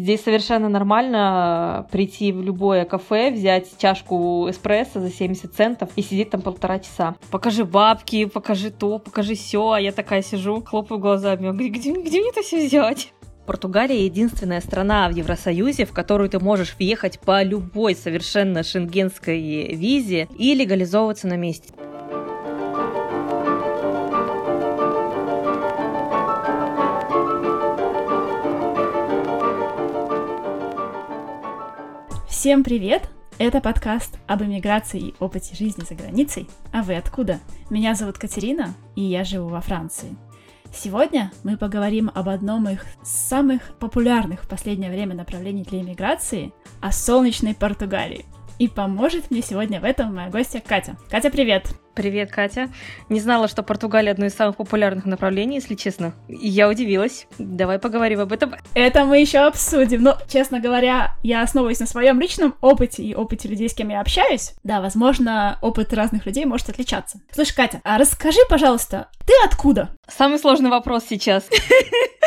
Здесь совершенно нормально прийти в любое кафе, взять чашку эспрессо за 70 центов и сидеть там полтора часа. Покажи бабки, покажи то, покажи все, а я такая сижу, хлопаю глазами, где, где мне это все взять? Португалия единственная страна в Евросоюзе, в которую ты можешь въехать по любой совершенно шенгенской визе и легализовываться на месте. Всем привет! Это подкаст об эмиграции и опыте жизни за границей. А вы откуда? Меня зовут Катерина, и я живу во Франции. Сегодня мы поговорим об одном из самых популярных в последнее время направлений для иммиграции – о солнечной Португалии. И поможет мне сегодня в этом моя гостья Катя. Катя, привет! Привет, Катя. Не знала, что Португалия одно из самых популярных направлений, если честно. Я удивилась. Давай поговорим об этом. Это мы еще обсудим. Но, честно говоря, я основываюсь на своем личном опыте и опыте людей, с кем я общаюсь. Да, возможно, опыт разных людей может отличаться. Слушай, Катя, а расскажи, пожалуйста, ты откуда? Самый сложный вопрос сейчас.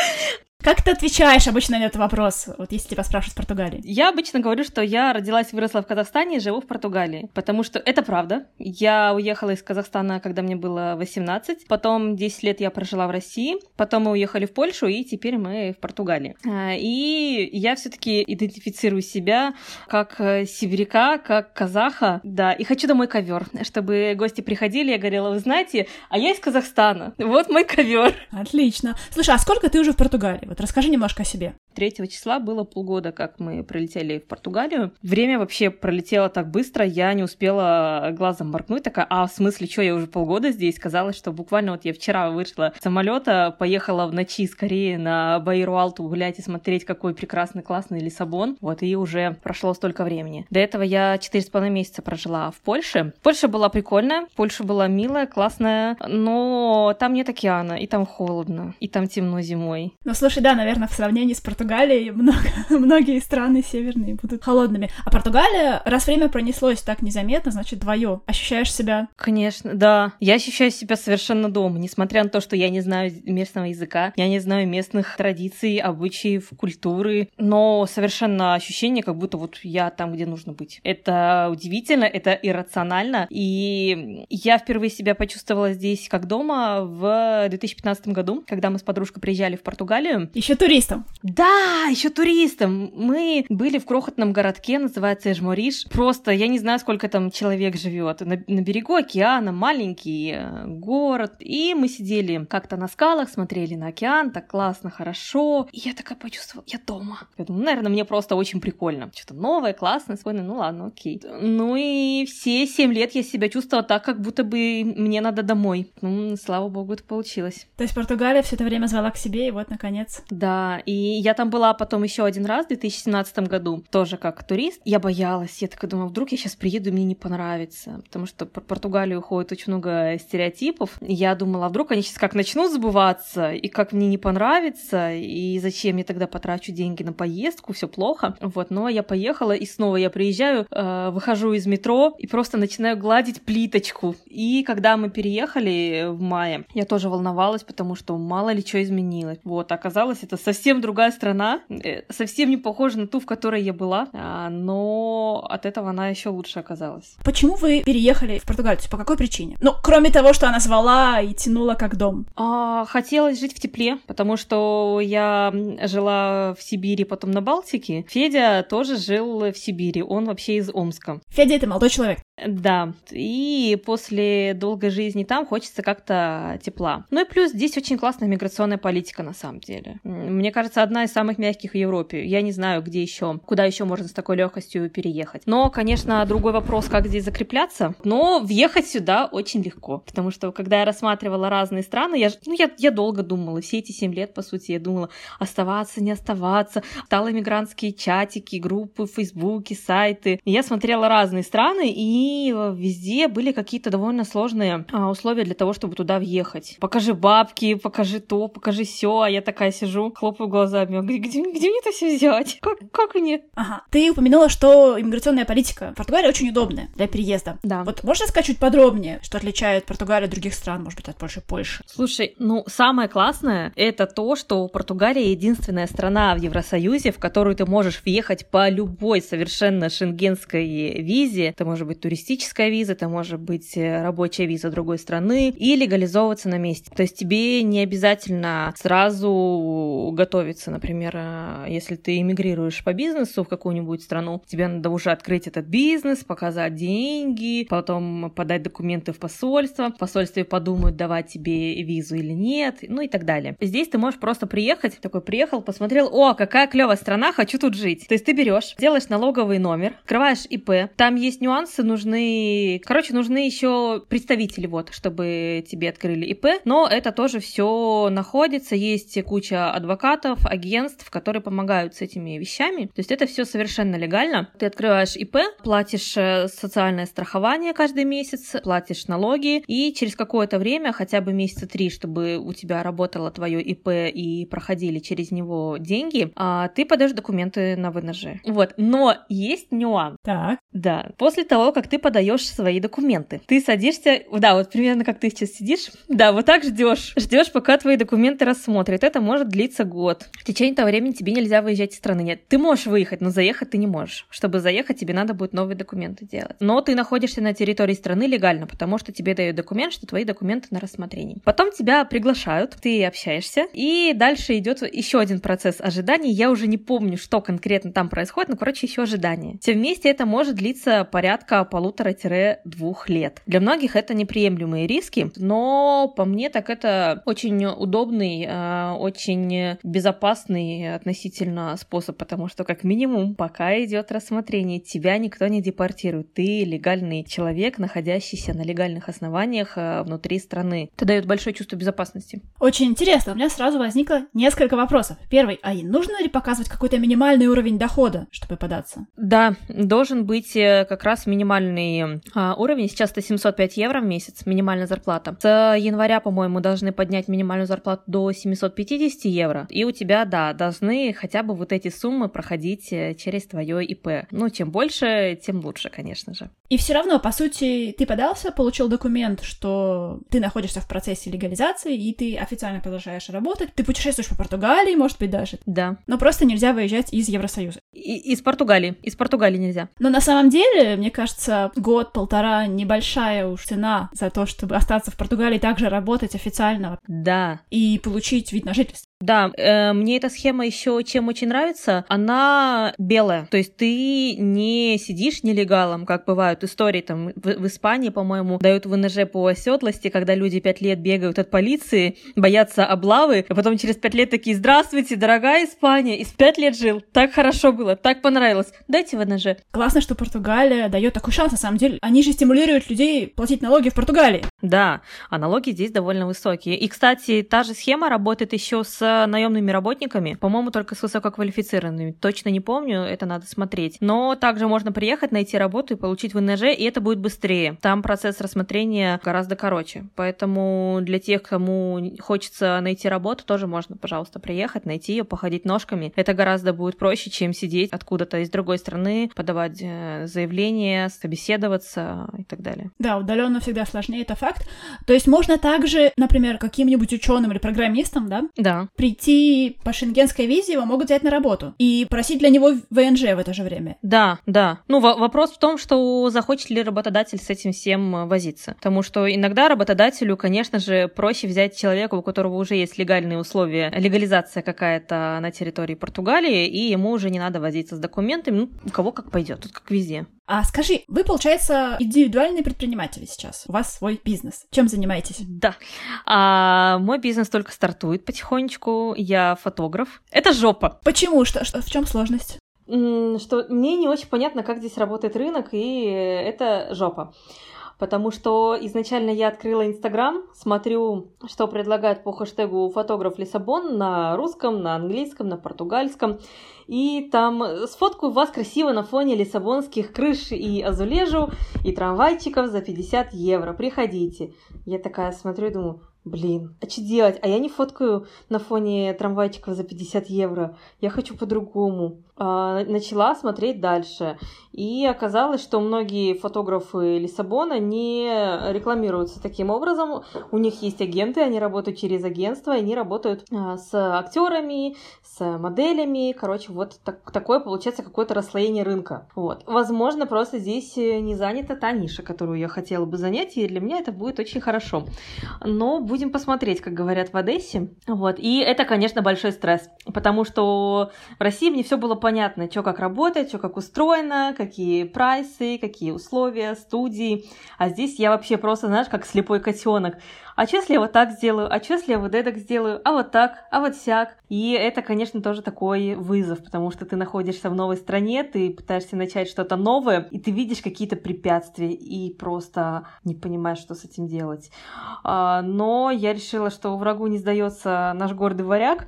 Как ты отвечаешь обычно на этот вопрос, вот если тебя спрашивают в Португалии? Я обычно говорю, что я родилась и выросла в Казахстане и живу в Португалии, потому что это правда. Я уехала из Казахстана, когда мне было 18, потом 10 лет я прожила в России, потом мы уехали в Польшу, и теперь мы в Португалии. А, и я все таки идентифицирую себя как э, сибиряка, как казаха, да, и хочу домой ковер, чтобы гости приходили, я говорила, вы знаете, а я из Казахстана, вот мой ковер. Отлично. Слушай, а сколько ты уже в Португалии? Вот расскажи немножко о себе. 3 числа было полгода, как мы прилетели в Португалию. Время вообще пролетело так быстро, я не успела глазом моргнуть, такая, а в смысле, что, я уже полгода здесь? Казалось, что буквально вот я вчера вышла с самолета, поехала в ночи скорее на Баиру-Алту гулять и смотреть, какой прекрасный, классный Лиссабон. Вот, и уже прошло столько времени. До этого я четыре с половиной месяца прожила в Польше. Польша была прикольная, Польша была милая, классная, но там нет океана, и там холодно, и там темно зимой. Ну, слушай, да, наверное, в сравнении с Португалией много, многие страны северные будут холодными. А Португалия, раз время пронеслось так незаметно, значит, твое. Ощущаешь себя? Конечно, да. Я ощущаю себя совершенно дома, несмотря на то, что я не знаю местного языка, я не знаю местных традиций, обычаев, культуры, но совершенно ощущение, как будто вот я там, где нужно быть. Это удивительно, это иррационально, и я впервые себя почувствовала здесь как дома в 2015 году, когда мы с подружкой приезжали в Португалию, еще туристом. Да, еще туристом. Мы были в крохотном городке, называется Эжмориш. Просто я не знаю, сколько там человек живет. На, на берегу океана, маленький э, город. И мы сидели как-то на скалах, смотрели на океан, так классно, хорошо. И я такая почувствовала, я дома. Я думаю, наверное, мне просто очень прикольно. Что-то новое, классное, свойное, ну ладно, окей. Ну и все семь лет я себя чувствовала так, как будто бы мне надо домой. Ну, слава богу, это получилось. То есть Португалия все это время звала к себе, и вот, наконец, да, и я там была потом еще один раз в 2017 году, тоже как турист. Я боялась, я такая думала, вдруг я сейчас приеду, и мне не понравится, потому что про Португалию ходит очень много стереотипов. Я думала, а вдруг они сейчас как начнут забываться, и как мне не понравится, и зачем я тогда потрачу деньги на поездку, все плохо. Вот, но я поехала, и снова я приезжаю, э, выхожу из метро и просто начинаю гладить плиточку. И когда мы переехали в мае, я тоже волновалась, потому что мало ли что изменилось. Вот, оказалось, это совсем другая страна, э, совсем не похожа на ту, в которой я была, а, но от этого она еще лучше оказалась. Почему вы переехали в Португалию? Есть по какой причине? Ну, кроме того, что она звала и тянула как дом. А, хотелось жить в тепле, потому что я жила в Сибири, потом на Балтике. Федя тоже жил в Сибири, он вообще из Омска. Федя — это молодой человек. Да, и после долгой жизни там хочется как-то тепла. Ну и плюс здесь очень классная миграционная политика на самом деле. Мне кажется, одна из самых мягких в Европе. Я не знаю, где еще, куда еще можно с такой легкостью переехать. Но, конечно, другой вопрос, как здесь закрепляться. Но въехать сюда очень легко, потому что когда я рассматривала разные страны, я, ну, я, я долго думала, все эти семь лет, по сути, я думала, оставаться, не оставаться. Стала мигрантские чатики, группы в Фейсбуке, сайты. Я смотрела разные страны и СМИ, везде были какие-то довольно сложные а, условия для того, чтобы туда въехать. Покажи бабки, покажи то, покажи все, а я такая сижу, хлопаю глазами, где, где, где мне это все взять? Как, как мне? Ага. Ты упомянула, что иммиграционная политика в Португалии очень удобная для переезда. Да. Вот можно сказать чуть подробнее, что отличает Португалию от других стран, может быть, от Польши Польши? Слушай, ну, самое классное — это то, что Португалия единственная страна в Евросоюзе, в которую ты можешь въехать по любой совершенно шенгенской визе. Это может быть туристическая виза, это может быть э, рабочая виза другой страны, и легализовываться на месте. То есть тебе не обязательно сразу готовиться, например, э, если ты эмигрируешь по бизнесу в какую-нибудь страну, тебе надо уже открыть этот бизнес, показать деньги, потом подать документы в посольство, в посольстве подумают, давать тебе визу или нет, ну и так далее. Здесь ты можешь просто приехать, такой приехал, посмотрел, о, какая клевая страна, хочу тут жить. То есть ты берешь, делаешь налоговый номер, открываешь ИП, там есть нюансы, нужны, короче, нужны еще представители, вот, чтобы тебе открыли ИП, но это тоже все находится, есть куча адвокатов, агентств, которые помогают с этими вещами, то есть это все совершенно легально. Ты открываешь ИП, платишь э, социальное страхование каждый месяц, платишь налоги, и через какое-то время, хотя бы месяца три, чтобы у тебя работало твое ИП и проходили через него деньги, а ты подаешь документы на ВНЖ. Вот, но есть нюанс. Так. Да, после того, как ты подаешь свои документы, ты садишься, да, вот примерно как ты сейчас сидишь, да, вот так ждешь, ждешь, пока твои документы рассмотрят. Это может длиться год. В течение этого времени тебе нельзя выезжать из страны. Нет, ты можешь выехать, но заехать ты не можешь. Чтобы заехать, тебе надо будет новые документы делать. Но ты находишься на территории страны легально, потому что тебе дают документ, что твои документы на рассмотрение. Потом тебя приглашают, ты общаешься, и дальше идет еще один процесс ожидания. Я уже не помню, что конкретно там происходит, но, короче, еще ожидание. Все вместе это может длиться порядка полутора-двух лет. Для многих это неприемлемые риски, но по мне так это очень удобный, э, очень безопасный относительно способ, потому что как минимум пока идет рассмотрение, тебя никто не депортирует. Ты легальный человек, находящийся на легальных основаниях э, внутри страны. Это дает большое чувство безопасности. Очень интересно. У меня сразу возникло несколько вопросов. Первый. А нужно ли показывать какой-то минимальный уровень дохода, чтобы податься? Да, должен быть э, как раз минимальный а, уровень. Сейчас это 705 евро в месяц, минимальная зарплата. С января, по-моему, должны поднять минимальную зарплату до 750 евро. И у тебя, да, должны хотя бы вот эти суммы проходить э, через твое ИП. Ну, чем больше, тем лучше, конечно же. И все равно, по сути, ты подался, получил документ, что ты находишься в процессе легализации, и ты официально продолжаешь работать. Ты путешествуешь по Португалии, может быть, даже. Да. Но просто нельзя выезжать из Евросоюза. И, из Португалии. Из Португалии нельзя. Но на самом деле, мне кажется, год-полтора небольшая уж цена за то, чтобы остаться в Португалии, также работать официально. Да. И получить вид на жительство. Да, э, мне эта схема еще чем очень нравится. Она белая. То есть ты не сидишь нелегалом, как бывают истории там в, в Испании, по-моему, дают ВНЖ по оседлости, когда люди пять лет бегают от полиции, боятся облавы, а потом через пять лет такие, здравствуйте, дорогая Испания, из пять лет жил, так хорошо было, так понравилось, дайте ВНЖ. Классно, что Португалия дает такой шанс, на самом деле. Они же стимулируют людей платить налоги в Португалии. Да, а налоги здесь довольно высокие. И, кстати, та же схема работает еще с наемными работниками, по-моему, только с высококвалифицированными. Точно не помню, это надо смотреть. Но также можно приехать, найти работу и получить ВНЖ, и это будет быстрее. Там процесс рассмотрения гораздо короче. Поэтому для тех, кому хочется найти работу, тоже можно, пожалуйста, приехать, найти ее, походить ножками. Это гораздо будет проще, чем сидеть откуда-то из другой страны, подавать э, заявление, собеседоваться и так далее. Да, удаленно всегда сложнее, это факт. То есть можно также, например, каким-нибудь ученым или программистам, да, да. Прийти по шенгенской визе, его могут взять на работу и просить для него ВНЖ в это же время. Да, да. Ну, вопрос в том, что захочет ли работодатель с этим всем э, возиться. Потому что иногда работодателю, конечно же, проще взять человека, у которого уже есть легальные условия, легализация какая-то на территории Португалии, и ему уже не надо возиться с документами. Ну, у кого как пойдет, тут как везде. А скажи, вы, получается, индивидуальные предприниматели сейчас. У вас свой бизнес. Чем занимаетесь? Да. А, мой бизнес только стартует потихонечку. Я фотограф. Это жопа. Почему? Что, что, в чем сложность? Что мне не очень понятно, как здесь работает рынок, и это жопа потому что изначально я открыла Инстаграм, смотрю, что предлагают по хэштегу фотограф Лиссабон на русском, на английском, на португальском, и там сфоткаю вас красиво на фоне лиссабонских крыш и азулежу, и трамвайчиков за 50 евро. Приходите. Я такая смотрю и думаю, Блин, а что делать? А я не фоткаю на фоне трамвайчиков за 50 евро. Я хочу по-другому. А, начала смотреть дальше. И оказалось, что многие фотографы Лиссабона не рекламируются таким образом. У них есть агенты, они работают через агентство, они работают а, с актерами, с моделями. Короче, вот так, такое получается какое-то расслоение рынка. Вот. Возможно, просто здесь не занята та ниша, которую я хотела бы занять, и для меня это будет очень хорошо. Но будем посмотреть, как говорят в Одессе. Вот. И это, конечно, большой стресс, потому что в России мне все было понятно, что как работает, что как устроено, какие прайсы, какие условия, студии. А здесь я вообще просто, знаешь, как слепой котенок. А что, если я вот так сделаю? А что, если я вот это сделаю? А вот так? А вот сяк? И это, конечно, тоже такой вызов, потому что ты находишься в новой стране, ты пытаешься начать что-то новое, и ты видишь какие-то препятствия и просто не понимаешь, что с этим делать. А, но я решила, что врагу не сдается наш гордый варяг.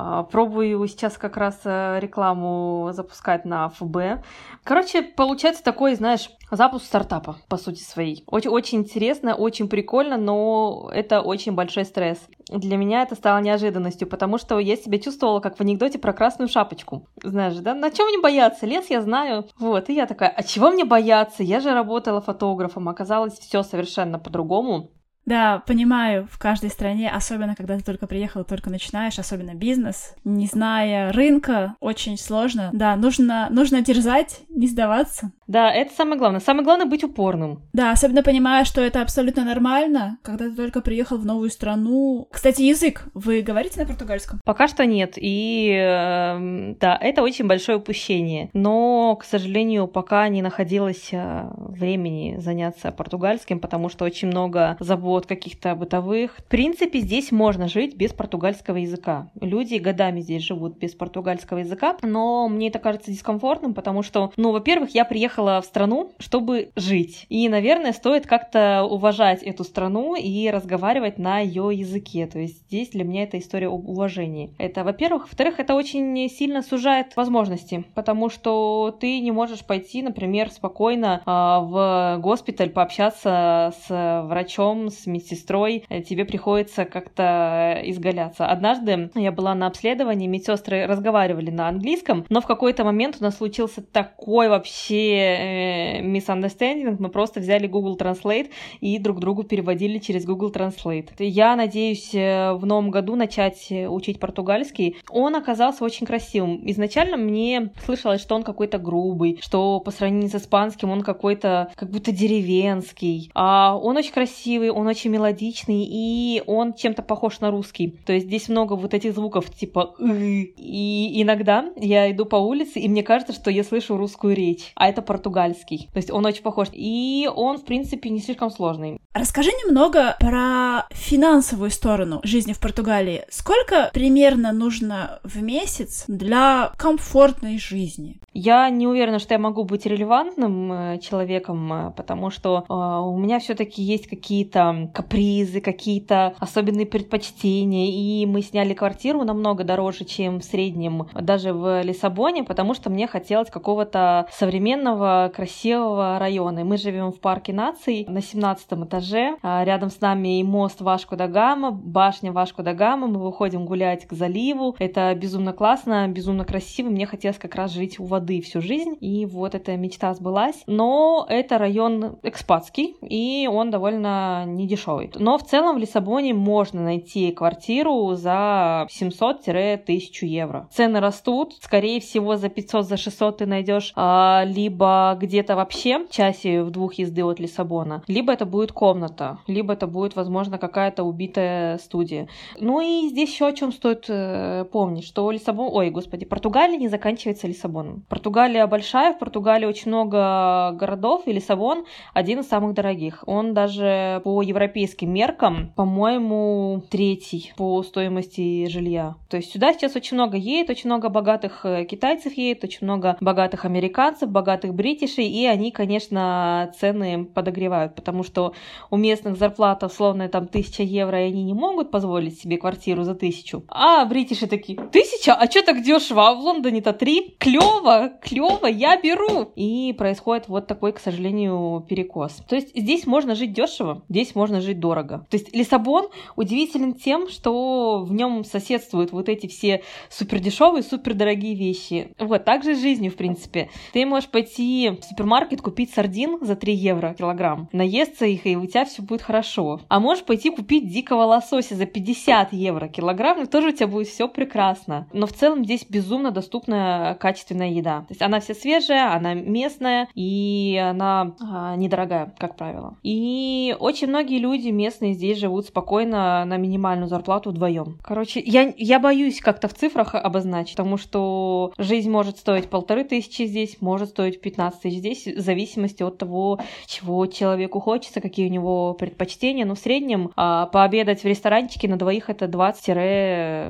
А, пробую сейчас как раз э, рекламу запускать на ФБ. Короче, получается такой, знаешь, запуск стартапа, по сути своей. Очень, очень интересно, очень прикольно, но это очень большой стресс. Для меня это стало неожиданностью, потому что я себя чувствовала как в анекдоте про красную шапочку. Знаешь, да? На чем мне бояться? Лес я знаю. Вот, и я такая, а чего мне бояться? Я же работала фотографом, оказалось все совершенно по-другому. Да, понимаю, в каждой стране, особенно когда ты только приехал, только начинаешь, особенно бизнес, не зная рынка, очень сложно. Да, нужно, нужно дерзать, не сдаваться. Да, это самое главное. Самое главное быть упорным. Да, особенно понимая, что это абсолютно нормально, когда ты только приехал в новую страну. Кстати, язык. Вы говорите на португальском? Пока что нет. И э, да, это очень большое упущение. Но, к сожалению, пока не находилось э, времени заняться португальским, потому что очень много забот каких-то бытовых. В принципе, здесь можно жить без португальского языка. Люди годами здесь живут без португальского языка, но мне это кажется дискомфортным, потому что, ну, во-первых, я приехала в страну, чтобы жить. И, наверное, стоит как-то уважать эту страну и разговаривать на ее языке. То есть здесь для меня это история об уважении. Это, во-первых. Во-вторых, это очень сильно сужает возможности, потому что ты не можешь пойти, например, спокойно э, в госпиталь пообщаться с врачом, с медсестрой. Тебе приходится как-то изгаляться. Однажды я была на обследовании, медсестры разговаривали на английском, но в какой-то момент у нас случился такой вообще э, misunderstanding, мы просто взяли Google Translate и друг другу переводили через Google Translate. Я надеюсь э, в новом году начать э, учить португальский. Он оказался очень красивым. Изначально мне слышалось, что он какой-то грубый, что по сравнению с испанским он какой-то как будто деревенский. А он очень красивый, он очень мелодичный, и он чем-то похож на русский. То есть здесь много вот этих звуков типа и иногда я иду по улице, и мне кажется, что я слышу русскую речь. А это португальский. То есть он очень похож. И он, в принципе, не слишком сложный. Расскажи немного про финансовую сторону жизни в Португалии. Сколько примерно нужно в месяц для комфортной жизни? Я не уверена, что я могу быть релевантным э, человеком, э, потому что э, у меня все-таки есть какие-то капризы, какие-то особенные предпочтения, и мы сняли квартиру намного дороже, чем в среднем даже в Лиссабоне, потому что мне хотелось какого-то современного, красивого района. И мы живем в парке наций на 17 этаже. А рядом с нами и мост Вашку да Гама, башня Вашку да Гама. Мы выходим гулять к заливу. Это безумно классно, безумно красиво. Мне хотелось как раз жить у воды всю жизнь, и вот эта мечта сбылась. Но это район экспатский, и он довольно недешевый. Но в целом в Лиссабоне можно найти квартиру за 700-1000 евро. Цены растут, скорее всего за 500, за 600 ты найдешь а, либо где-то вообще часе в двух езды от Лиссабона, либо это будет комната, либо это будет, возможно, какая-то убитая студия. Ну и здесь еще о чем стоит э, помнить, что Лиссабон, ой, господи, Португалия не заканчивается Лиссабоном. Португалия большая, в Португалии очень много городов, и Лиссабон один из самых дорогих. Он даже по европейским меркам, по-моему, третий по стоимости жилья. То есть сюда сейчас очень много едет, очень много богатых э, китайцев едет, очень много богатых американцев богатых бритишей, и они, конечно, цены подогревают, потому что у местных зарплата условно там тысяча евро, и они не могут позволить себе квартиру за тысячу. А бритиши такие, тысяча? А что так дешево? А в Лондоне-то три? Клево, клево, я беру. И происходит вот такой, к сожалению, перекос. То есть здесь можно жить дешево, здесь можно жить дорого. То есть Лиссабон удивителен тем, что в нем соседствуют вот эти все супер дешевые, супер дорогие вещи. Вот, так же с жизнью, в принципе. Ты можешь пойти в супермаркет, купить сардин за 3 евро килограмм, наесться их, и у тебя все будет хорошо. А можешь пойти купить дикого лосося за 50 евро килограмм, и тоже у тебя будет все прекрасно. Но в целом здесь безумно доступная качественная еда. То есть она вся свежая, она местная, и она а, недорогая, как правило. И очень многие люди местные здесь живут спокойно на минимальную зарплату вдвоем. Короче, я, я боюсь как-то в цифрах обозначить, потому что жизнь может стоить полторы тысячи здесь, может стоить 15 тысяч здесь, в зависимости от того, чего человеку хочется, какие у него предпочтения. Но в среднем а, пообедать в ресторанчике на двоих это 20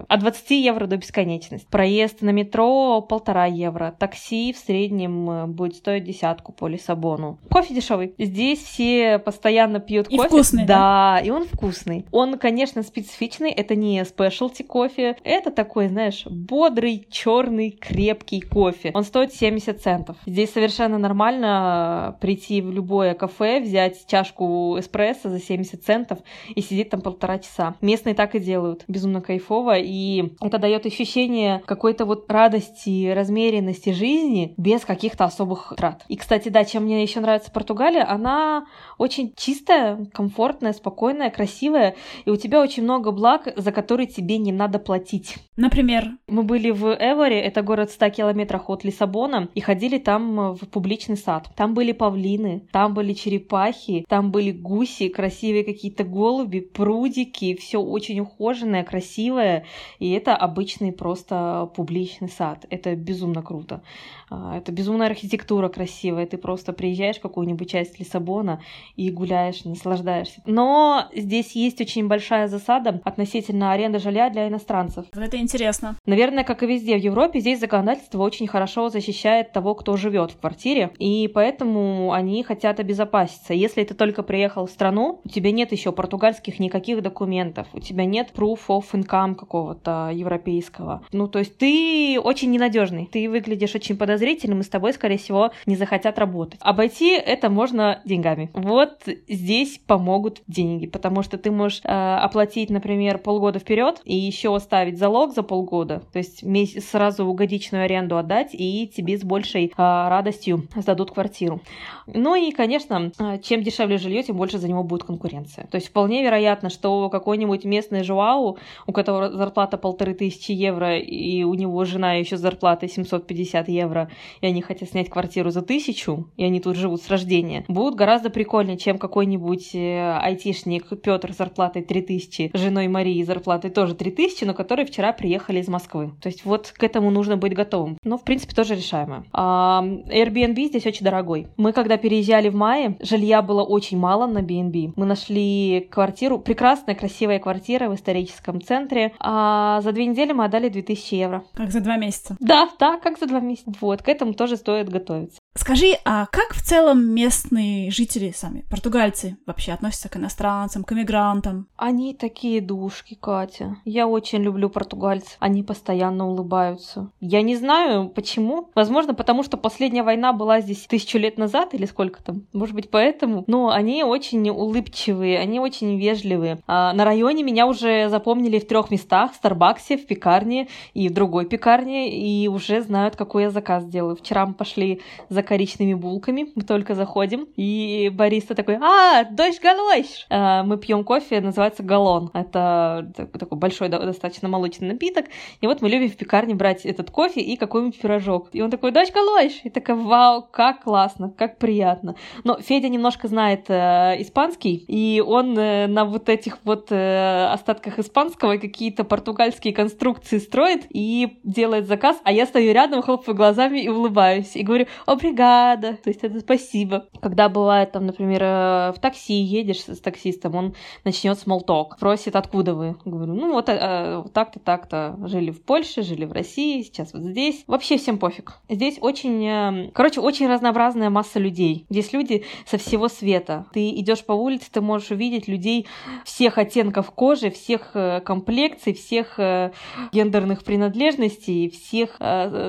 от 20 евро до бесконечности. Проезд на метро полтора евро. Такси в среднем э, будет стоить десятку по Лиссабону. Кофе дешевый. Здесь все постоянно пьют и кофе. Вкусный, да, да, и он вкусный. Он, конечно, специфичный. Это не спешлти кофе. Это такой, знаешь, бодрый, черный, крепкий кофе. Он стоит 70 центов. Здесь совершенно нормально прийти в любое кафе, взять чашку эспрессо за 70 центов и сидеть там полтора часа. Местные так и делают. Безумно кайфово. И это дает ощущение какой-то вот радости, размеренности жизни без каких-то особых трат. И, кстати, да, чем мне еще нравится Португалия, она очень чистая, комфортная, спокойная, красивая, и у тебя очень много благ, за которые тебе не надо платить. Например? Мы были в Эворе, это город в 100 километрах от Лиссабона, и ходили там в публичный сад. Там были павлины, там были черепахи, там были гуси, красивые какие-то голуби, прудики, все очень ухоженное, красивое, и это обычный просто публичный сад. Это безумно круто. А, это безумная архитектура красивая. Ты просто приезжаешь в какую-нибудь часть Лиссабона и гуляешь, наслаждаешься. Но здесь есть очень большая засада относительно аренды жилья для иностранцев. Это интересно. Наверное, как и везде в Европе, здесь законодательство очень хорошо защищает того, кто живет в квартире, и поэтому они хотят обезопаситься. Если ты только приехал в страну, у тебя нет еще португальских никаких документов, у тебя нет proof of income какого-то европейского. Ну, то есть ты очень ненадежный, ты выглядишь очень подозрительным, и с тобой, скорее всего, не захотят работать. Обойти это можно деньгами. Вот здесь помогут деньги, потому что ты можешь э, оплатить, например, полгода вперед и еще оставить залог за полгода, то есть месяц сразу годичную аренду отдать, и тебе с большей э, радостью сдадут квартиру. Ну и, конечно, э, чем дешевле жилье, тем больше за него будет конкуренция. То есть вполне вероятно, что какой-нибудь местный жуау, у которого зарплата полторы тысячи евро, и у него жена еще с зарплатой 750 евро, и они хотят снять квартиру за тысячу, и они тут живут с рождения, будут гораздо прикольнее, чем какой-нибудь э, айтишник Петр с зарплатой 3000, женой Марии зарплатой тоже 3000, но которые вчера приехали из Москвы. То есть вот к этому нужно быть готовым. Но, в принципе, тоже решаемо. А, Airbnb здесь очень дорогой. Мы, когда переезжали в мае, жилья было очень мало на BNB. Мы нашли квартиру, прекрасная, красивая квартира в историческом центре, а за две недели мы отдали 2000 евро. Как за два месяца? Да, да, как за два месяца. Вот, к этому тоже стоит готовиться. Скажи, а как в целом местные жители сами, португальцы, вообще относятся к иностранцам, к иммигрантам? Они такие душки, Катя. Я очень люблю португальцев. Они постоянно улыбаются. Я не знаю, почему. Возможно, потому что последняя война была здесь тысячу лет назад или сколько там. Может быть, поэтому. Но они очень улыбчивые, они очень вежливые. А на районе меня уже запомнили в трех местах. В Старбаксе, в пекарне и в другой пекарне. И уже знают, какой я заказ делаю. Вчера мы пошли за коричными булками. Мы только заходим, и бариста такой, а, дождь галойш! А, мы пьем кофе, называется галон. Это такой большой достаточно молочный напиток. И вот мы любим в пекарне брать этот кофе и какой-нибудь пирожок. И он такой, дождь галойш! И такая, вау, как классно, как приятно. Но Федя немножко знает э, испанский, и он э, на вот этих вот э, остатках испанского какие-то португальские конструкции строит и делает заказ, а я стою рядом, хлопаю глазами и улыбаюсь. И говорю, обригado, бригада, то есть это спасибо. Когда бывает там, например, э, в такси едешь с таксистом, он начнет смолток, просит, откуда вы? Говорю, ну вот, э, вот так-то, так-то, жили в Польше, жили в России, сейчас вот здесь. Вообще всем пофиг. Здесь очень, э, короче, очень разнообразная масса людей. Здесь люди со всего света. Ты идешь по улице, ты можешь увидеть людей всех оттенков кожи, всех э, комплекций, всех э, гендерных принадлежностей, всех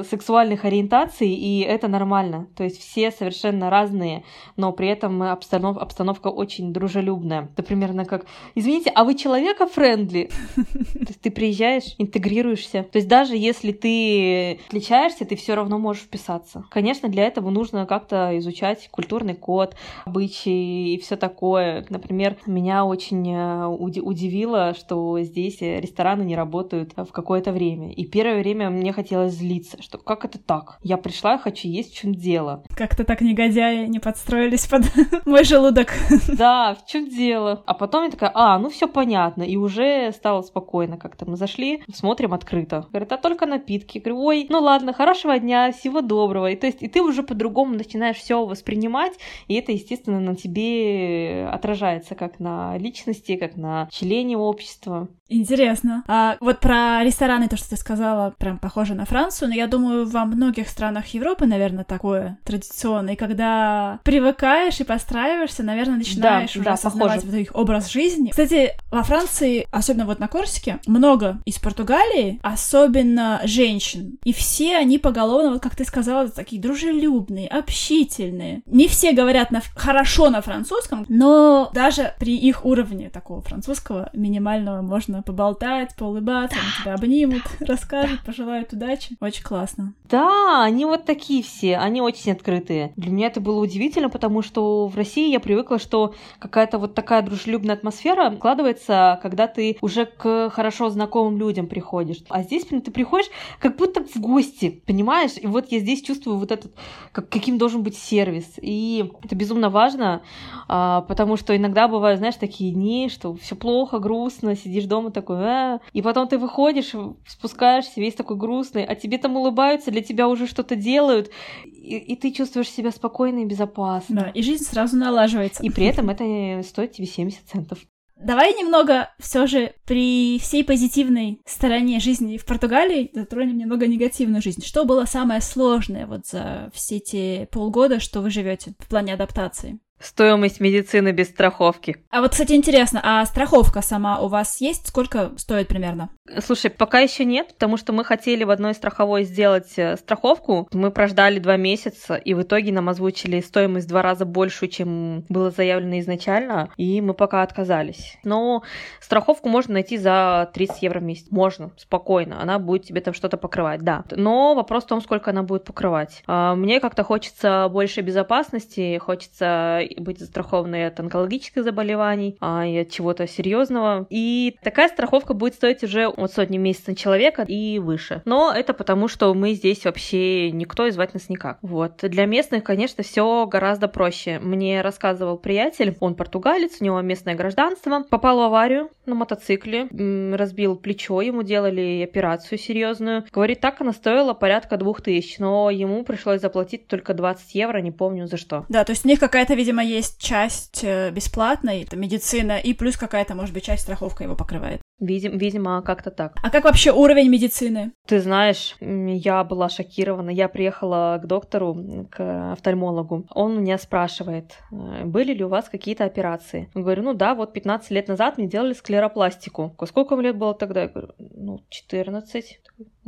сексуальных ориентаций, и это нормально. То есть все совершенно разные, но при этом обстанов, обстановка очень дружелюбная. Это примерно как, извините, а вы человека-френдли? То есть ты приезжаешь, интегрируешься. То есть даже если ты отличаешься, ты все равно можешь вписаться. Конечно, для этого нужно как-то изучать культурный код, обычаи и все такое. Например, меня очень э, удивило, что здесь рестораны не работают в какое-то время. И первое время мне хотелось злиться, что как это так? Я пришла, хочу есть, в чем дело. дело Как-то так негодяи не подстроились под мой желудок. Да, в чем дело? А потом я такая, а, ну все понятно. И уже стало спокойно как-то. Мы зашли, смотрим открыто. Говорит, а только напитки. Я говорю, ой, ну ладно, хорошего дня, всего доброго. И то есть, и ты уже по-другому начинаешь все воспринимать, и это, естественно, на тебе отражается как на личности, как на члене общества. Интересно. А вот про рестораны, то, что ты сказала, прям похоже на Францию, но я думаю, во многих странах Европы, наверное, такое традиционно. И когда привыкаешь и постраиваешься, наверное, начинаешь да, уже да, осознавать вот их образ жизни. Кстати, во Франции, особенно вот на Корсике, много из Португалии, особенно женщин. И все они поголовно, вот как ты сказала, такие дружелюбные, общительные. Не все говорят на, хорошо на французском, но даже при их уровне такого французского минимального можно поболтать, поулыбаться, да. тебя обнимут, расскажут, да. пожелают удачи. Очень классно. Да, они вот такие все, они очень открытые. Для меня это было удивительно, потому что в России я привыкла, что какая-то вот такая дружелюбная атмосфера складывается, когда ты уже к хорошо знакомым людям приходишь. А здесь ты приходишь как будто в гости, понимаешь? И вот я здесь чувствую вот этот, как, каким должен быть сервис. И это безумно важно, а, потому что иногда бывают, знаешь, такие дни, что все плохо, грустно, сидишь дома, такой, а и потом ты выходишь, спускаешься, весь такой грустный, а тебе там улыбаются, для тебя уже что-то делают, и, и ты чувствуешь себя спокойно и безопасно. Да, и жизнь сразу налаживается. И при этом это стоит тебе 70 центов. Давай немного все же при всей позитивной стороне жизни в Португалии затронем немного негативную жизнь. Что было самое сложное вот за все те полгода, что вы живете в плане адаптации? Стоимость медицины без страховки. А вот, кстати, интересно, а страховка сама у вас есть? Сколько стоит примерно? Слушай, пока еще нет, потому что мы хотели в одной страховой сделать э, страховку. Мы прождали два месяца, и в итоге нам озвучили стоимость в два раза большую, чем было заявлено изначально, и мы пока отказались. Но страховку можно найти за 30 евро в месяц. Можно, спокойно. Она будет тебе там что-то покрывать, да. Но вопрос в том, сколько она будет покрывать. А, мне как-то хочется больше безопасности, хочется быть застрахованной от онкологических заболеваний а, и от чего-то серьезного. И такая страховка будет стоить уже от сотни месяцев человека и выше. Но это потому, что мы здесь вообще никто и звать нас никак. Вот. Для местных, конечно, все гораздо проще. Мне рассказывал приятель, он португалец, у него местное гражданство, попал в аварию на мотоцикле, разбил плечо, ему делали операцию серьезную. Говорит, так она стоила порядка двух тысяч, но ему пришлось заплатить только 20 евро, не помню за что. Да, то есть у них какая-то, видимо, видимо, есть часть э, бесплатной, это медицина, и плюс какая-то, может быть, часть страховка его покрывает. Видим, видимо, как-то так. А как вообще уровень медицины? Ты знаешь, я была шокирована. Я приехала к доктору, к офтальмологу. Он меня спрашивает, «Э, были ли у вас какие-то операции? Я говорю, ну да, вот 15 лет назад мне делали склеропластику. Сколько вам лет было тогда? Я говорю, ну, 14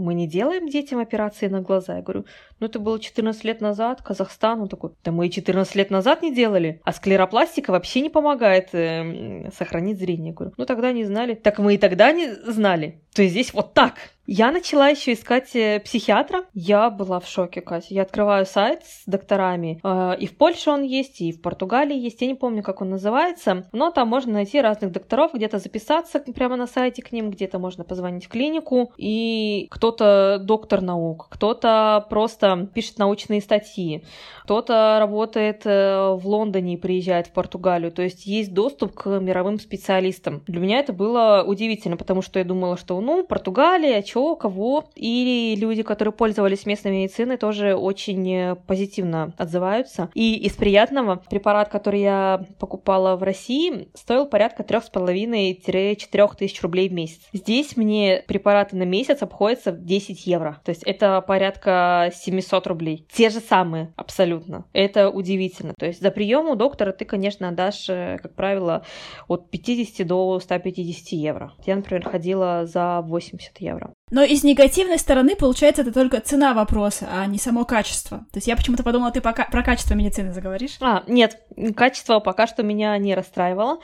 мы не делаем детям операции на глаза. Я говорю, ну это было 14 лет назад, Казахстан. Он такой, да мы и 14 лет назад не делали. А склеропластика вообще не помогает э, сохранить зрение. Я говорю, ну тогда не знали. Так мы и тогда не знали. То есть здесь вот так. Я начала еще искать э, психиатра. Я была в шоке, Катя. Я открываю сайт с докторами. Э, и в Польше он есть, и в Португалии есть. Я не помню, как он называется. Но там можно найти разных докторов, где-то записаться прямо на сайте к ним, где-то можно позвонить в клинику. И кто-то доктор наук, кто-то просто пишет научные статьи, кто-то работает э, в Лондоне и приезжает в Португалию. То есть есть доступ к мировым специалистам. Для меня это было удивительно, потому что я думала, что ну, Португалия, чё кто кого, и люди, которые пользовались местной медициной, тоже очень позитивно отзываются. И из приятного препарат, который я покупала в России, стоил порядка 3,5-4 тысяч рублей в месяц. Здесь мне препараты на месяц обходятся в 10 евро. То есть это порядка 700 рублей. Те же самые абсолютно. Это удивительно. То есть за прием у доктора ты, конечно, отдашь, э, как правило, от 50 до 150 евро. Я, например, ходила за 80 евро. Но из негативной стороны, получается, это только цена вопроса, а не само качество. То есть я почему-то подумала, ты пока про качество медицины заговоришь. А, нет, качество пока что меня не расстраивало.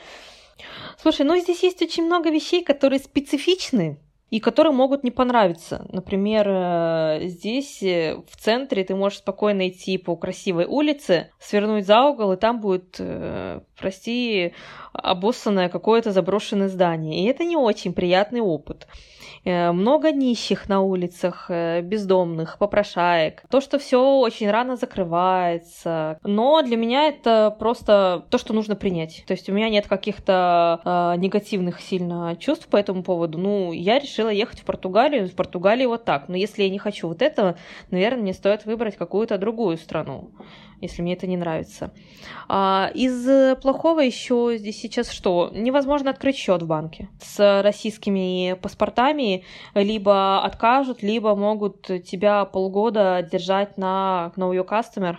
Слушай, ну здесь есть очень много вещей, которые специфичны и которые могут не понравиться. Например, э, здесь э, в центре ты можешь спокойно идти по красивой улице, свернуть за угол, и там будет, э, прости, обоссанное какое-то заброшенное здание. И это не очень приятный опыт. Э, много нищих на улицах, э, бездомных, попрошаек. То, что все очень рано закрывается. Но для меня это просто то, что нужно принять. То есть у меня нет каких-то э, негативных сильно чувств по этому поводу. Ну, я решила ехать в Португалию. В Португалии вот так. Но если я не хочу вот этого, наверное, мне стоит выбрать какую-то другую страну если мне это не нравится. А, из плохого еще здесь сейчас что? Невозможно открыть счет в банке. С российскими паспортами либо откажут, либо могут тебя полгода держать на Know Your Customer,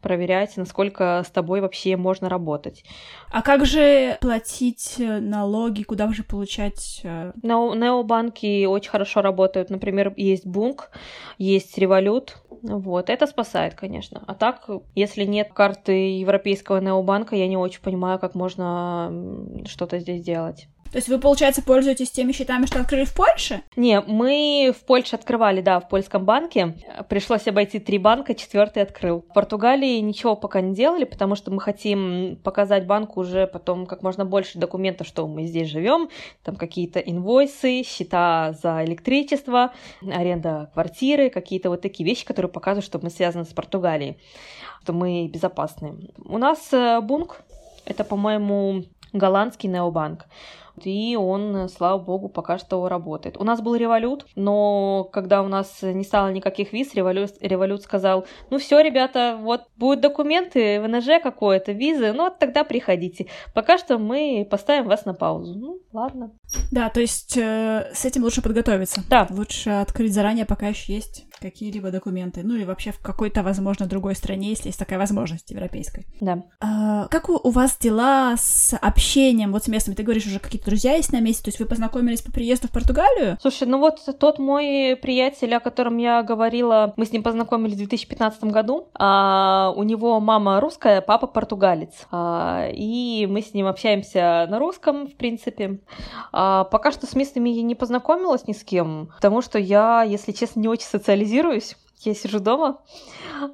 проверять, насколько с тобой вообще можно работать. А как же платить налоги, куда же получать? Э, необанки очень хорошо работают. Например, есть Бунк, есть Револют, вот, это спасает, конечно. А так, если нет карты Европейского необанка, я не очень понимаю, как можно что-то здесь делать. То есть вы, получается, пользуетесь теми счетами, что открыли в Польше? Не, мы в Польше открывали, да, в польском банке. Пришлось обойти три банка, четвертый открыл. В Португалии ничего пока не делали, потому что мы хотим показать банку уже потом как можно больше документов, что мы здесь живем, там какие-то инвойсы, счета за электричество, аренда квартиры, какие-то вот такие вещи, которые показывают, что мы связаны с Португалией, что мы безопасны. У нас э, Бунк, это, по-моему, голландский необанк и он, слава богу, пока что работает. У нас был револют, но когда у нас не стало никаких виз, револют, револют сказал, ну все, ребята, вот будут документы, ВНЖ какое-то, визы, ну вот тогда приходите. Пока что мы поставим вас на паузу. Ну, ладно. Да, то есть э, с этим лучше подготовиться. Да. Лучше открыть заранее, пока еще есть какие-либо документы. Ну или вообще в какой-то, возможно, другой стране, если есть такая возможность европейской. Да. А, как у, у вас дела с общением вот с местными? Ты говоришь, уже какие-то друзья есть на месте, то есть вы познакомились по приезду в Португалию? Слушай, ну вот тот мой приятель, о котором я говорила, мы с ним познакомились в 2015 году. А, у него мама русская, папа португалец. А, и мы с ним общаемся на русском, в принципе. А, пока что с местными я не познакомилась ни с кем, потому что я, если честно, не очень социализируюсь я сижу дома,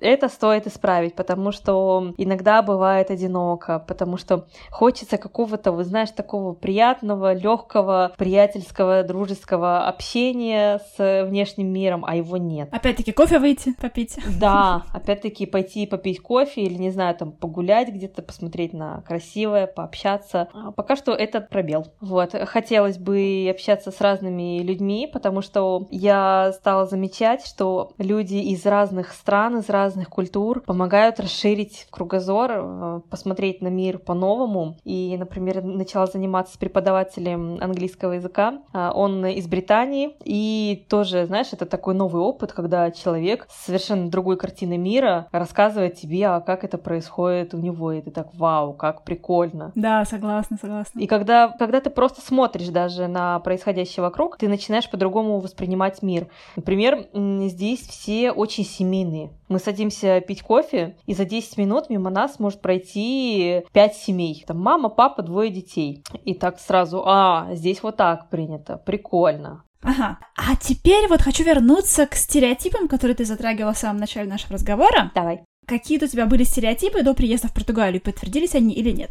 это стоит исправить, потому что иногда бывает одиноко, потому что хочется какого-то, вы знаешь, такого приятного, легкого, приятельского, дружеского общения с внешним миром, а его нет. Опять-таки кофе выйти, попить. Да, опять-таки пойти попить кофе или, не знаю, там погулять где-то, посмотреть на красивое, пообщаться. А пока что это пробел. Вот, хотелось бы общаться с разными людьми, потому что я стала замечать, что люди из разных стран, из разных культур помогают расширить кругозор, э, посмотреть на мир по-новому. И, например, начала заниматься с преподавателем английского языка. А, он из Британии. И тоже, знаешь, это такой новый опыт, когда человек с совершенно другой картины мира рассказывает тебе, а как это происходит у него. И ты так, вау, как прикольно. Да, согласна, согласна. И когда, когда ты просто смотришь даже на происходящее вокруг, ты начинаешь по-другому воспринимать мир. Например, здесь все очень семейные. Мы садимся пить кофе, и за 10 минут мимо нас может пройти 5 семей. Там мама, папа, двое детей. И так сразу, а, здесь вот так принято, прикольно. Ага. А теперь вот хочу вернуться к стереотипам, которые ты затрагивала в самом начале нашего разговора. Давай. Какие у тебя были стереотипы до приезда в Португалию? Подтвердились они или нет?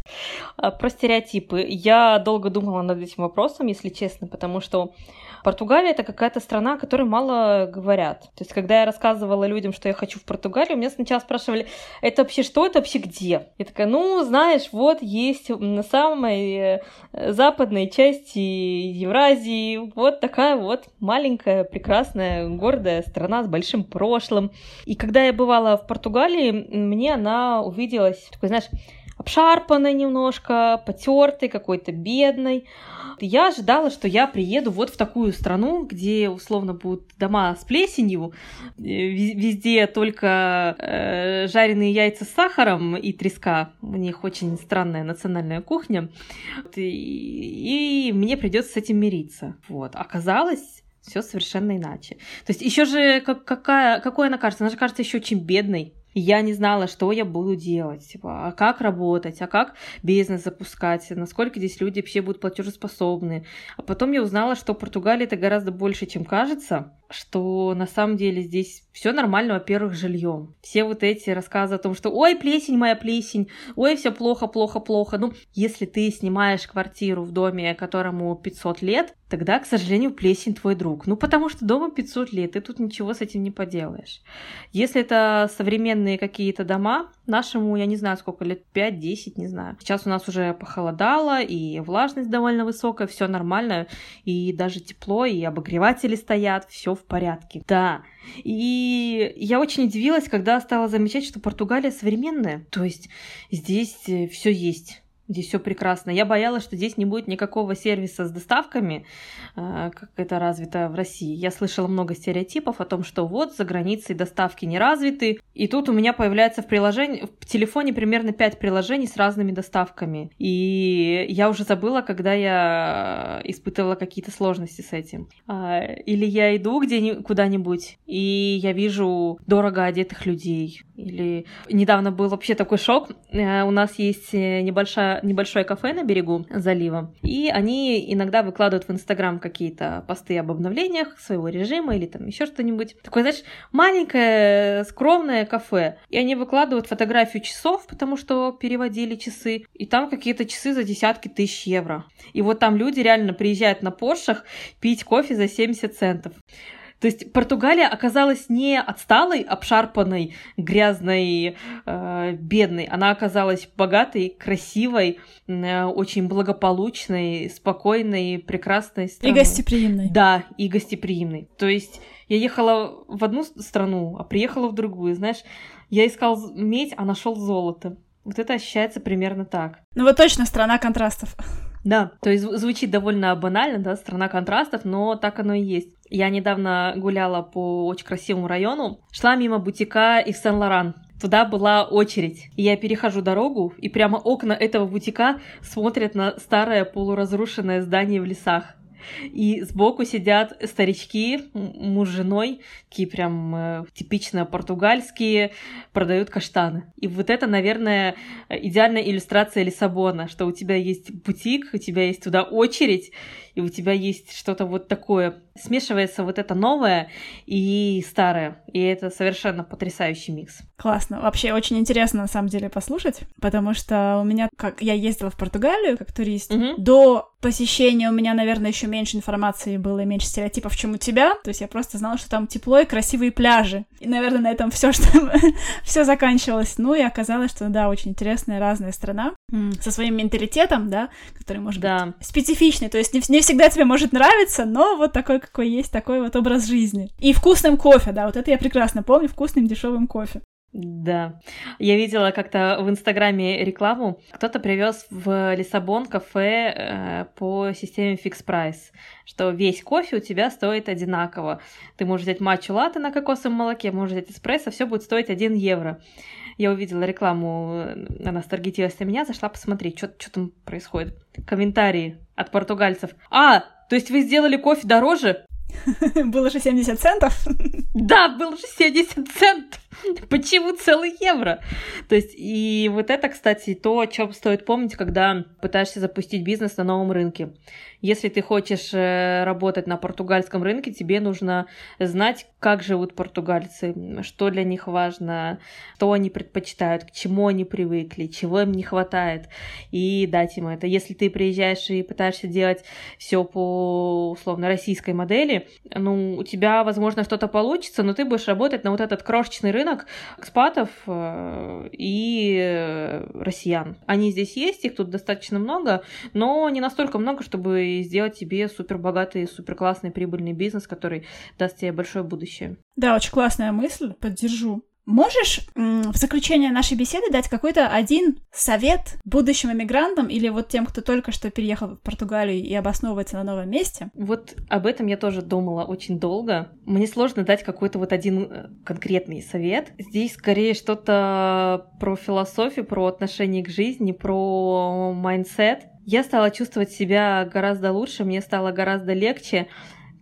А, про стереотипы. Я долго думала над этим вопросом, если честно, потому что Португалия это какая-то страна, о которой мало говорят. То есть, когда я рассказывала людям, что я хочу в Португалию, меня сначала спрашивали, это вообще что, это вообще где? Я такая, ну, знаешь, вот есть на самой э, западной части Евразии вот такая вот маленькая, прекрасная, гордая страна с большим прошлым. И когда я бывала в Португалии, мне она увиделась такой, знаешь, обшарпанной немножко, потертой, какой-то бедной. Я ожидала, что я приеду вот в такую страну, где условно будут дома с плесенью, э, везде только э, жареные яйца с сахаром и треска. У них очень странная национальная кухня. И, и мне придется с этим мириться. Вот. Оказалось, все совершенно иначе. То есть еще же как, какая, какой она кажется? Она же кажется еще очень бедной я не знала, что я буду делать, типа, а как работать, а как бизнес запускать, насколько здесь люди вообще будут платежеспособны. А потом я узнала, что Португалия это гораздо больше, чем кажется, что на самом деле здесь все нормально, во-первых, жильем. Все вот эти рассказы о том, что ой, плесень моя плесень, ой, все плохо, плохо, плохо. Ну, если ты снимаешь квартиру в доме, которому 500 лет, тогда, к сожалению, плесень твой друг. Ну, потому что дома 500 лет, ты тут ничего с этим не поделаешь. Если это современные какие-то дома, нашему, я не знаю, сколько лет, 5-10, не знаю. Сейчас у нас уже похолодало, и влажность довольно высокая, все нормально, и даже тепло, и обогреватели стоят, все в порядке. Да. И я очень удивилась, когда стала замечать, что Португалия современная. То есть здесь э, все есть Здесь все прекрасно. Я боялась, что здесь не будет никакого сервиса с доставками, э, как это развито в России. Я слышала много стереотипов о том, что вот за границей доставки не развиты. И тут у меня появляется в приложении, в телефоне примерно 5 приложений с разными доставками. И я уже забыла, когда я испытывала какие-то сложности с этим. А, или я иду где куда-нибудь, и я вижу дорого одетых людей. Или недавно был вообще такой шок. Э, у нас есть э, небольшое кафе на берегу залива, и они иногда выкладывают в Инстаграм какие-то посты об обновлениях своего режима или там еще что-нибудь. Такое, знаешь, маленькое, скромное кафе. И они выкладывают фотографию часов, потому что переводили часы, и там какие-то часы за десятки тысяч евро. И вот там люди реально приезжают на Поршах пить кофе за 70 центов. То есть Португалия оказалась не отсталой, обшарпанной, грязной, э, бедной. Она оказалась богатой, красивой, э, очень благополучной, спокойной, прекрасной страной. И гостеприимной. Да, и гостеприимной. То есть я ехала в одну страну, а приехала в другую. Знаешь, я искал медь, а нашел золото. Вот это ощущается примерно так. Ну вот точно страна контрастов. Да, то есть звучит довольно банально, да, страна контрастов, но так оно и есть. Я недавно гуляла по очень красивому району, шла мимо бутика и Сен-Лоран. Туда была очередь. И я перехожу дорогу, и прямо окна этого бутика смотрят на старое полуразрушенное здание в лесах. И сбоку сидят старички, муж с женой, такие прям э, типично португальские, продают каштаны. И вот это, наверное, идеальная иллюстрация Лиссабона, что у тебя есть бутик, у тебя есть туда очередь, и у тебя есть что-то вот такое. Смешивается вот это новое и старое, и это совершенно потрясающий микс. Классно. Вообще очень интересно на самом деле послушать, потому что у меня, как я ездила в Португалию как турист, угу. до посещения у меня, наверное, еще меньше информации было меньше стереотипов, чем у тебя. То есть я просто знала, что там тепло и красивые пляжи. И, наверное, на этом все, что все заканчивалось. Ну и оказалось, что да, очень интересная разная страна со своим менталитетом, да, который может да. быть специфичный. То есть не, не всегда тебе может нравиться, но вот такой, какой есть, такой вот образ жизни. И вкусным кофе, да, вот это я прекрасно помню, вкусным дешевым кофе. Да. Я видела как-то в Инстаграме рекламу. Кто-то привез в Лиссабон кафе э, по системе фикс прайс, что весь кофе у тебя стоит одинаково. Ты можешь взять матчу латте на кокосовом молоке, можешь взять эспрессо, все будет стоить 1 евро. Я увидела рекламу, она старгетилась на меня, зашла посмотреть, что там происходит. Комментарии от португальцев. А, то есть вы сделали кофе дороже? Было же 70 центов? Да, было же 70 центов. Почему целый евро? То есть, и вот это, кстати, то, о чем стоит помнить, когда пытаешься запустить бизнес на новом рынке. Если ты хочешь э, работать на португальском рынке, тебе нужно знать, как живут португальцы, что для них важно, что они предпочитают, к чему они привыкли, чего им не хватает, и дать им это. Если ты приезжаешь и пытаешься делать все по условно российской модели, ну, у тебя, возможно, что-то получится, но ты будешь работать на вот этот крошечный рынок экспатов э, и э, россиян. Они здесь есть, их тут достаточно много, но не настолько много, чтобы сделать тебе супер богатый, супер классный прибыльный бизнес, который даст тебе большое будущее. Да, очень классная мысль, поддержу. Можешь в заключение нашей беседы дать какой-то один совет будущим иммигрантам или вот тем, кто только что переехал в Португалию и обосновывается на новом месте? Вот об этом я тоже думала очень долго. Мне сложно дать какой-то вот один э, конкретный совет. Здесь скорее что-то про философию, про отношение к жизни, про mindset я стала чувствовать себя гораздо лучше, мне стало гораздо легче,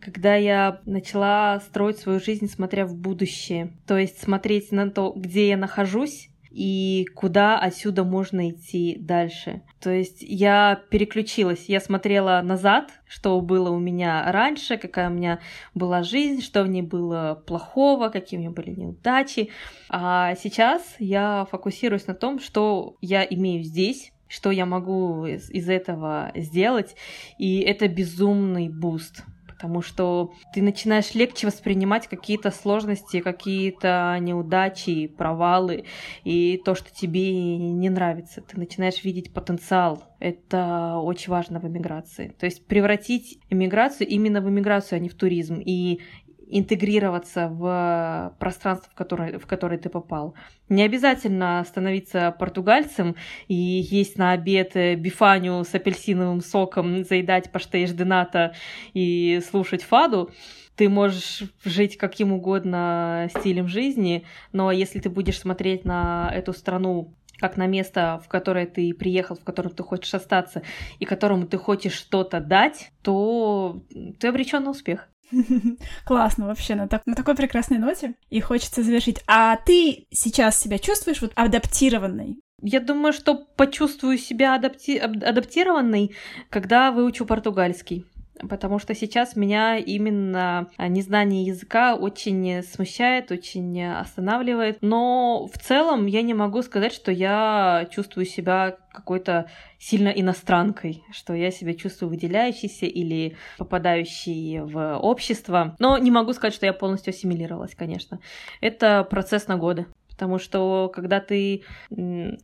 когда я начала строить свою жизнь, смотря в будущее. То есть смотреть на то, где я нахожусь, и куда отсюда можно идти дальше. То есть я переключилась, я смотрела назад, что было у меня раньше, какая у меня была жизнь, что в ней было плохого, какие у меня были неудачи. А сейчас я фокусируюсь на том, что я имею здесь, что я могу из, из этого сделать, и это безумный буст потому что ты начинаешь легче воспринимать какие-то сложности, какие-то неудачи, провалы и то, что тебе не нравится. Ты начинаешь видеть потенциал. Это очень важно в эмиграции. То есть превратить эмиграцию именно в эмиграцию, а не в туризм. И интегрироваться в пространство, в которое, в которое ты попал. Не обязательно становиться португальцем и есть на обед бифаню с апельсиновым соком, заедать паштейш дената и слушать фаду. Ты можешь жить каким угодно стилем жизни, но если ты будешь смотреть на эту страну как на место, в которое ты приехал, в котором ты хочешь остаться и которому ты хочешь что-то дать, то ты обречен на успех. Классно вообще, на, так, на такой прекрасной ноте. И хочется завершить. А ты сейчас себя чувствуешь вот адаптированной? Я думаю, что почувствую себя адапти... адаптированной, когда выучу португальский потому что сейчас меня именно а, незнание языка очень смущает, очень останавливает. Но в целом я не могу сказать, что я чувствую себя какой-то сильно иностранкой, что я себя чувствую выделяющейся или попадающей в общество. Но не могу сказать, что я полностью ассимилировалась, конечно. Это процесс на годы. Потому что когда ты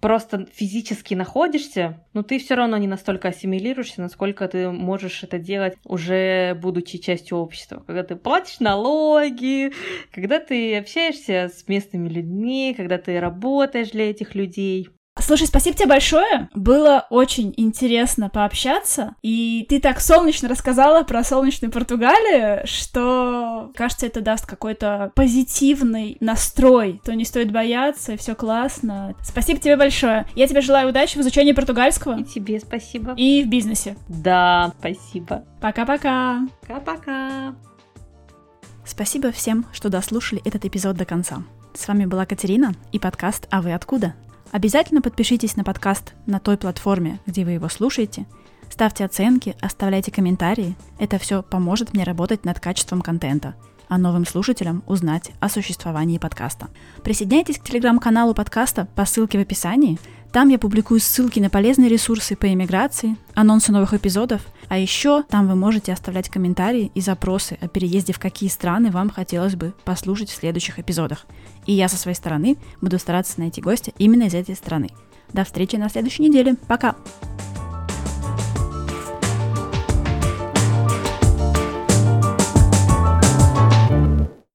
просто физически находишься, ну ты все равно не настолько ассимилируешься, насколько ты можешь это делать уже будучи частью общества. Когда ты платишь налоги, когда ты общаешься с местными людьми, когда ты работаешь для этих людей. Слушай, спасибо тебе большое. Было очень интересно пообщаться. И ты так солнечно рассказала про солнечную Португалию, что, кажется, это даст какой-то позитивный настрой. То не стоит бояться, и все классно. Спасибо тебе большое. Я тебе желаю удачи в изучении португальского. И тебе спасибо. И в бизнесе. Да, спасибо. Пока-пока. Пока-пока. Спасибо всем, что дослушали этот эпизод до конца. С вами была Катерина и подкаст «А вы откуда?». Обязательно подпишитесь на подкаст на той платформе, где вы его слушаете. Ставьте оценки, оставляйте комментарии. Это все поможет мне работать над качеством контента, а новым слушателям узнать о существовании подкаста. Присоединяйтесь к телеграм-каналу подкаста по ссылке в описании – там я публикую ссылки на полезные ресурсы по иммиграции, анонсы новых эпизодов, а еще там вы можете оставлять комментарии и запросы о переезде в какие страны вам хотелось бы послушать в следующих эпизодах. И я со своей стороны буду стараться найти гостя именно из этой страны. До встречи на следующей неделе. Пока!